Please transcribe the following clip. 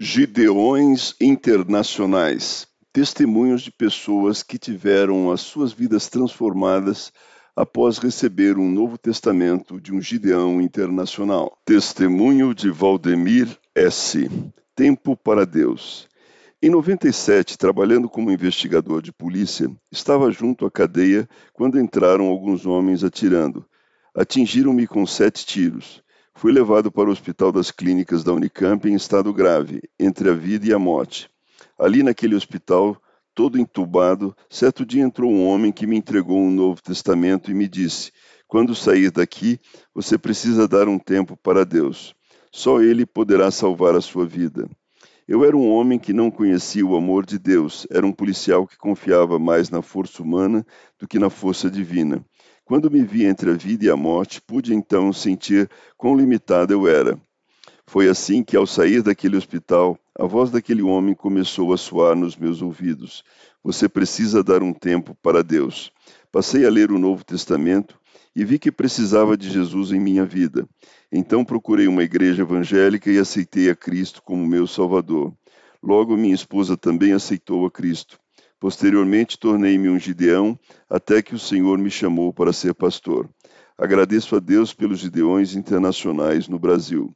Gideões Internacionais testemunhos de pessoas que tiveram as suas vidas transformadas após receber um Novo Testamento de um Gideão internacional. Testemunho de Valdemir S. Tempo para Deus. Em 97, trabalhando como investigador de polícia, estava junto à cadeia quando entraram alguns homens atirando. Atingiram-me com sete tiros. Fui levado para o Hospital das Clínicas da Unicamp em estado grave, entre a vida e a morte. Ali naquele hospital, todo entubado, certo dia entrou um homem que me entregou um Novo Testamento e me disse: Quando sair daqui, você precisa dar um tempo para Deus. Só Ele poderá salvar a sua vida. Eu era um homem que não conhecia o amor de Deus, era um policial que confiava mais na força humana do que na força divina. Quando me vi entre a vida e a morte, pude então sentir quão limitado eu era. Foi assim que, ao sair daquele hospital, a voz daquele homem começou a soar nos meus ouvidos. Você precisa dar um tempo para Deus. Passei a ler o Novo Testamento e vi que precisava de Jesus em minha vida. Então procurei uma igreja evangélica e aceitei a Cristo como meu Salvador. Logo, minha esposa também aceitou a Cristo. Posteriormente, tornei-me um Gideão, até que o Senhor me chamou para ser pastor. Agradeço a Deus pelos Gideões internacionais no Brasil.